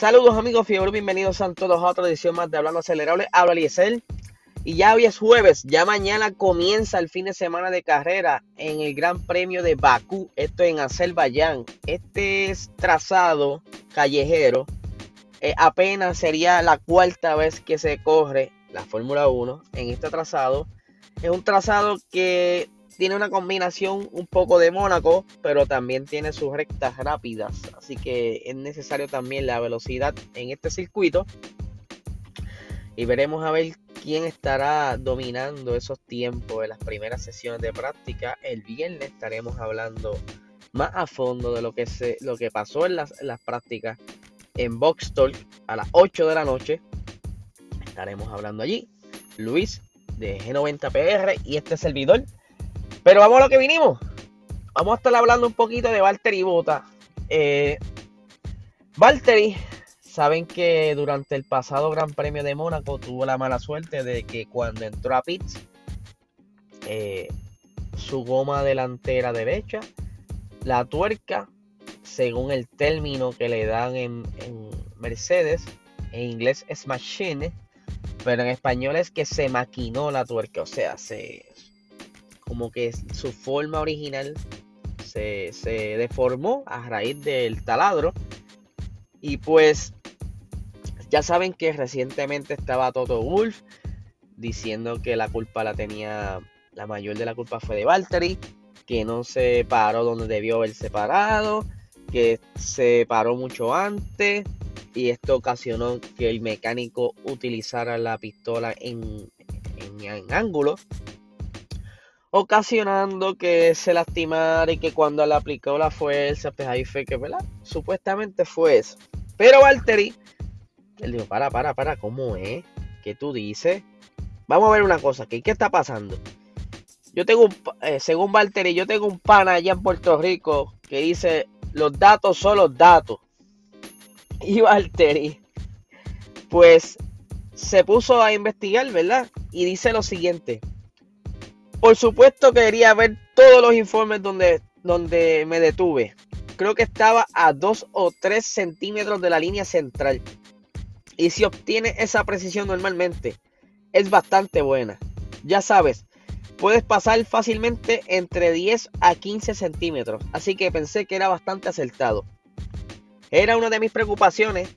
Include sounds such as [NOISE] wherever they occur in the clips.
Saludos amigos fiebre, bienvenidos a todos a otra edición más de Hablando Acelerable. Habla Eliezer. Y ya hoy es jueves, ya mañana comienza el fin de semana de carrera en el Gran Premio de Bakú, esto en Azerbaiyán. Este es trazado callejero, eh, apenas sería la cuarta vez que se corre la Fórmula 1 en este trazado. Es un trazado que tiene una combinación un poco de Mónaco, pero también tiene sus rectas rápidas. Así que es necesario también la velocidad en este circuito. Y veremos a ver quién estará dominando esos tiempos en las primeras sesiones de práctica. El viernes estaremos hablando más a fondo de lo que, se, lo que pasó en las, las prácticas en Box Talk a las 8 de la noche. Estaremos hablando allí. Luis de G90PR y este servidor pero vamos a lo que vinimos. Vamos a estar hablando un poquito de Valtteri Bota. Eh, Valtteri, saben que durante el pasado Gran Premio de Mónaco tuvo la mala suerte de que cuando entró a pits, eh, su goma delantera derecha, la tuerca, según el término que le dan en, en Mercedes, en inglés es machine, pero en español es que se maquinó la tuerca, o sea, se, como que su forma original se, deformó a raíz del taladro. Y pues ya saben que recientemente estaba Toto Wolf diciendo que la culpa la tenía, la mayor de la culpa fue de Valtteri, que no se paró donde debió haberse parado, que se paró mucho antes y esto ocasionó que el mecánico utilizara la pistola en, en, en ángulo ocasionando que se lastimara y que cuando le aplicó la fuerza, pues ahí fue que, ¿verdad? Supuestamente fue eso. Pero Valtteri, él dijo, para, para, para, ¿cómo es? ¿Qué tú dices? Vamos a ver una cosa, ¿qué, qué está pasando? Yo tengo un, eh, según Valtteri, yo tengo un pana allá en Puerto Rico que dice, los datos son los datos. Y Valtteri, pues, se puso a investigar, ¿verdad? Y dice lo siguiente. Por supuesto quería ver todos los informes donde, donde me detuve. Creo que estaba a 2 o 3 centímetros de la línea central. Y si obtiene esa precisión normalmente, es bastante buena. Ya sabes, puedes pasar fácilmente entre 10 a 15 centímetros. Así que pensé que era bastante acertado. Era una de mis preocupaciones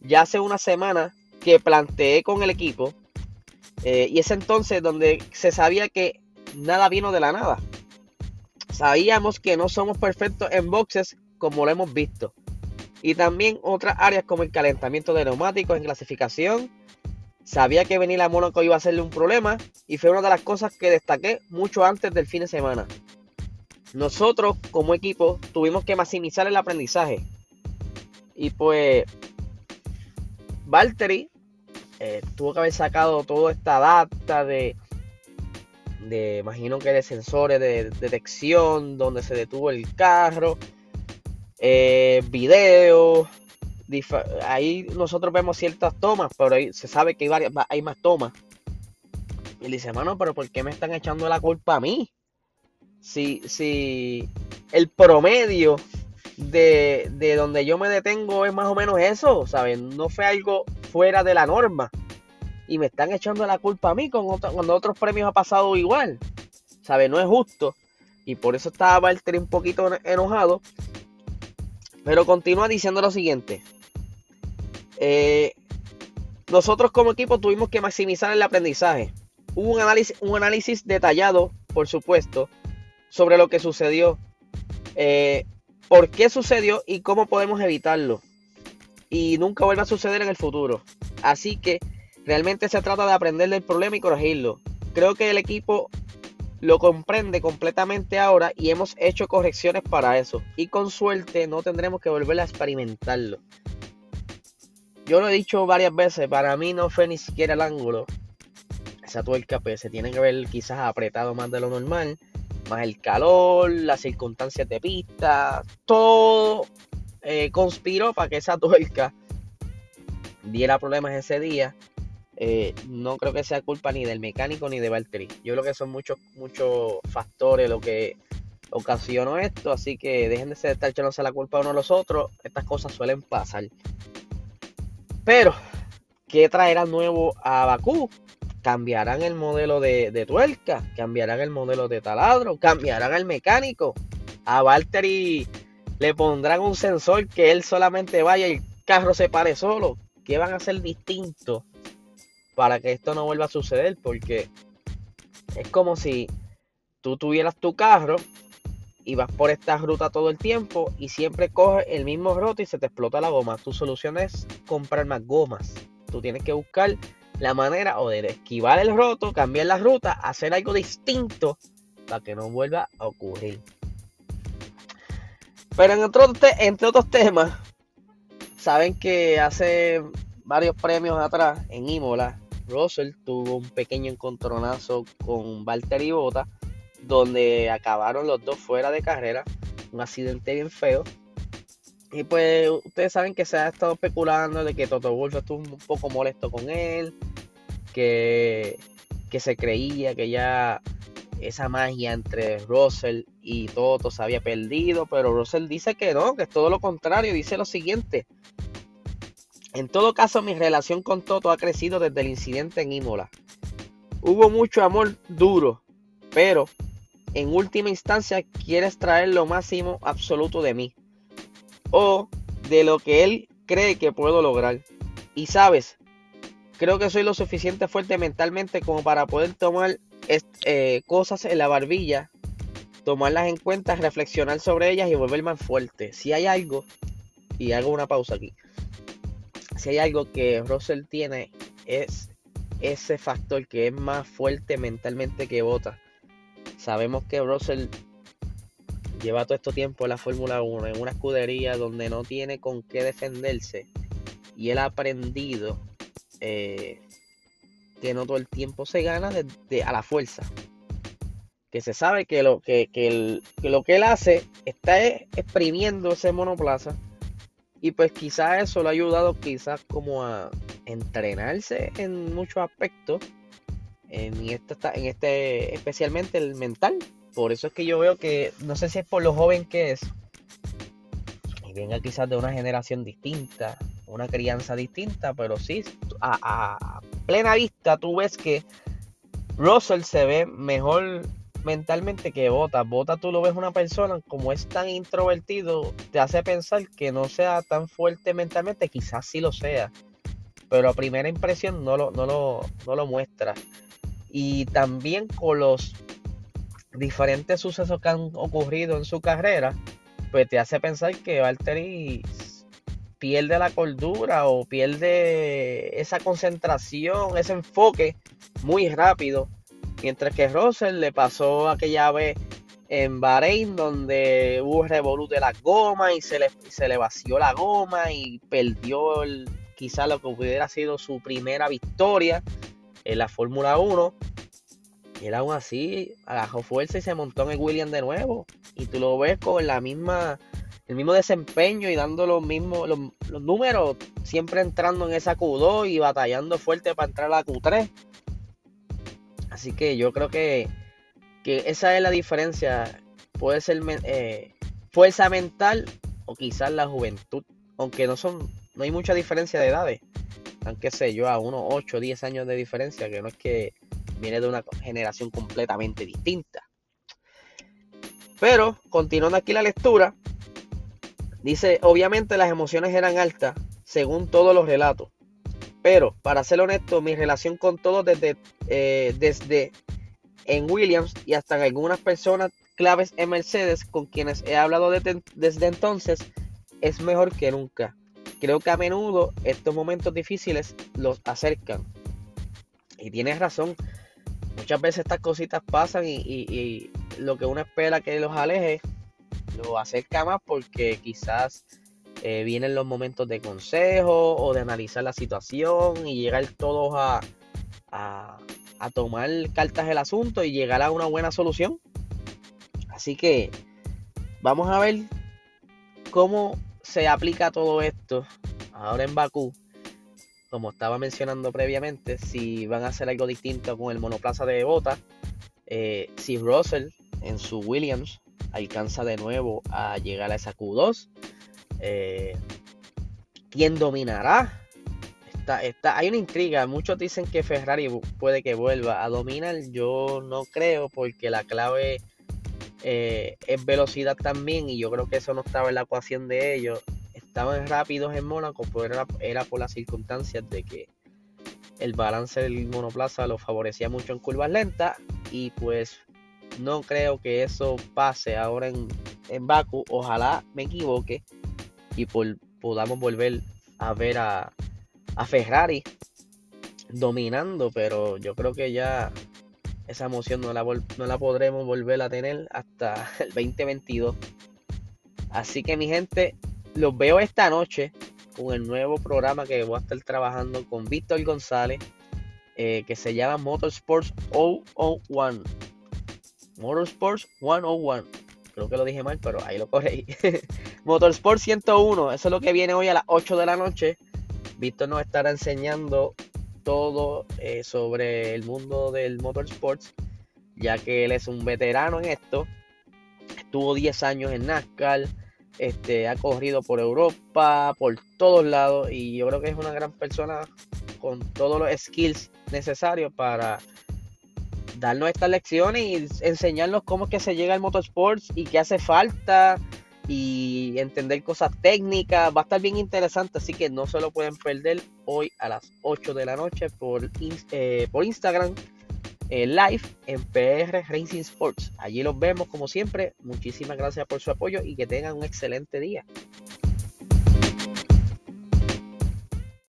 ya hace una semana que planteé con el equipo. Eh, y es entonces donde se sabía que nada vino de la nada. Sabíamos que no somos perfectos en boxes como lo hemos visto. Y también otras áreas como el calentamiento de neumáticos en clasificación. Sabía que venir a Mónaco iba a serle un problema y fue una de las cosas que destaqué mucho antes del fin de semana. Nosotros como equipo tuvimos que maximizar el aprendizaje. Y pues Valtteri eh, tuvo que haber sacado toda esta data de de, imagino que de sensores de detección, donde se detuvo el carro, eh, videos, ahí nosotros vemos ciertas tomas, pero ahí se sabe que hay, varias, hay más tomas. Y dice, hermano, pero ¿por qué me están echando la culpa a mí? Si, si el promedio de, de donde yo me detengo es más o menos eso, ¿sabes? No fue algo fuera de la norma y me están echando la culpa a mí con cuando otros premios ha pasado igual. ¿Sabe? No es justo. Y por eso estaba Valtteri un poquito enojado. Pero continúa diciendo lo siguiente. Eh, nosotros como equipo tuvimos que maximizar el aprendizaje. Hubo un análisis, un análisis detallado, por supuesto, sobre lo que sucedió. Eh, por qué sucedió y cómo podemos evitarlo. Y nunca vuelva a suceder en el futuro. Así que Realmente se trata de aprender del problema y corregirlo. Creo que el equipo lo comprende completamente ahora y hemos hecho correcciones para eso. Y con suerte no tendremos que volver a experimentarlo. Yo lo he dicho varias veces, para mí no fue ni siquiera el ángulo. Esa tuerca pues, se tiene que ver quizás apretado más de lo normal. Más el calor, las circunstancias de pista, todo eh, conspiró para que esa tuerca diera problemas ese día. Eh, no creo que sea culpa ni del mecánico ni de Valtteri. Yo creo que son muchos muchos factores lo que ocasionó esto, así que dejen de estar echándose la culpa uno a los otros. Estas cosas suelen pasar. Pero, ¿qué traerá nuevo a Bakú? Cambiarán el modelo de, tuerca, cambiarán el modelo de taladro, cambiarán el mecánico. A Valtteri le pondrán un sensor que él solamente vaya y el carro se pare solo. ¿Qué van a hacer distinto para que esto no vuelva a suceder? Porque es como si tú tuvieras tu carro y vas por esta ruta todo el tiempo y siempre coges el mismo roto y se te explota la goma. Tu solución es comprar más gomas. Tú tienes que buscar la manera o de esquivar el roto, cambiar la ruta, hacer algo distinto para que no vuelva a ocurrir. Pero entre otros temas, saben que hace varios premios atrás en Imola, Russell tuvo un pequeño encontronazo con Valtteri Bota donde acabaron los dos fuera de carrera, un accidente bien feo. Y pues ustedes saben que se ha estado especulando de que Toto Wolff estuvo un poco molesto con él, que, que se creía que ya esa magia entre Russell y Toto se había perdido, pero Russell dice que no, que es todo lo contrario, dice lo siguiente. En todo caso, mi relación con Toto ha crecido desde el incidente en Imola. Hubo mucho amor duro, pero en última instancia quieres traer lo máximo absoluto de mí o de lo que él cree que puedo lograr. Y sabes, creo que soy lo suficiente fuerte mentalmente como para poder tomar eh, cosas en la barbilla, tomarlas en cuenta, reflexionar sobre ellas y volver más fuerte. Si hay algo, y hago una pausa aquí, si hay algo que Russell tiene es ese factor que es más fuerte mentalmente que Bota. Sabemos que Russell lleva todo este tiempo en la Fórmula 1, en una escudería donde no tiene con qué defenderse. Y él ha aprendido eh, que no todo el tiempo se gana a la fuerza. Que se sabe que lo que, lo que él hace está exprimiendo ese monoplaza. Y pues quizás eso lo ha ayudado quizás como a entrenarse en muchos aspectos en en este, especialmente el mental. Por eso es que yo veo que, no sé si es por lo joven que es, y venga quizás de una generación distinta, una crianza distinta, pero sí, a, plena vista tú ves que Russell se ve mejor mentalmente que Bota. Bota tú lo ves una persona como es tan introvertido, te hace pensar que no sea tan fuerte mentalmente, quizás sí lo sea, pero a primera impresión no lo, no lo, no lo muestra y también con los diferentes sucesos que han ocurrido en su carrera, pues te hace pensar que Valtteri pierde la cordura o pierde esa concentración, ese enfoque muy rápido. Mientras que Russell le pasó aquella vez en Bahrein donde hubo revolú de la goma y se le, se le vació la goma y perdió el, quizá lo que hubiera sido su primera victoria en la Fórmula 1. Y él aún así agarró fuerza y se montó en el William de nuevo. Y tú lo ves con la misma, el mismo desempeño y dando los mismos los, números, siempre entrando en esa Q2 y batallando fuerte para entrar a la Q3. Así que yo creo que, que esa es la diferencia. Puede ser eh, fuerza mental o quizás la juventud. Aunque no son, no hay mucha diferencia de edades aunque sé yo, a unos 8 o 10 años de diferencia, que no es que viene de una generación completamente distinta. Pero, continuando aquí la lectura, dice, obviamente las emociones eran altas, según todos los relatos. Pero, para ser honesto, mi relación con todos desde, eh, desde en Williams y hasta en algunas personas claves en Mercedes con quienes he hablado desde entonces es mejor que nunca. Creo que a menudo estos momentos difíciles los acercan. Y tienes razón. Muchas veces estas cositas pasan y, lo que uno espera que los aleje lo acerca más porque quizás eh, vienen los momentos de consejo o de analizar la situación y llegar todos a, tomar cartas del asunto y llegar a una buena solución. Así que vamos a ver cómo se aplica todo esto ahora en Bakú, como estaba mencionando previamente, si van a hacer algo distinto con el monoplaza de Bota, eh, si Russell en su Williams alcanza de nuevo a llegar a esa Q2, eh, ¿quién dominará? está, está, hay una intriga. Muchos dicen que Ferrari puede que vuelva a dominar. Yo no creo porque la clave eh, es velocidad también y yo creo que eso no estaba en la ecuación de ellos. Estaban rápidos en Mónaco, pero era, por las circunstancias de que el balance del monoplaza lo favorecía mucho en curvas lentas y pues no creo que eso pase ahora en, en Baku. Ojalá me equivoque y podamos volver a ver a, a Ferrari dominando, pero yo creo que ya esa emoción no la, no la podremos volver a tener hasta [LAUGHS] el 2022. Así que mi gente, los veo esta noche con el nuevo programa que voy a estar trabajando con Víctor González, eh, que se llama Motorsports 001. Motorsports 101. Creo que lo dije mal, pero ahí lo corregí. [LAUGHS] Motorsports 101, eso es lo que viene hoy a las 8 de la noche. Víctor nos estará enseñando todo eh, sobre el mundo del motorsports, ya que él es un veterano en esto. Estuvo 10 años en NASCAR, este, ha corrido por Europa, por todos lados, y yo creo que es una gran persona con todos los skills necesarios para darnos estas lecciones y enseñarnos cómo es que se llega al motorsports y qué hace falta y entender cosas técnicas. Va a estar bien interesante, así que no se lo pueden perder hoy a las 8 de la noche por, eh, por Instagram eh, live en PR Racing Sports. Allí los vemos como siempre. Muchísimas gracias por su apoyo y que tengan un excelente día.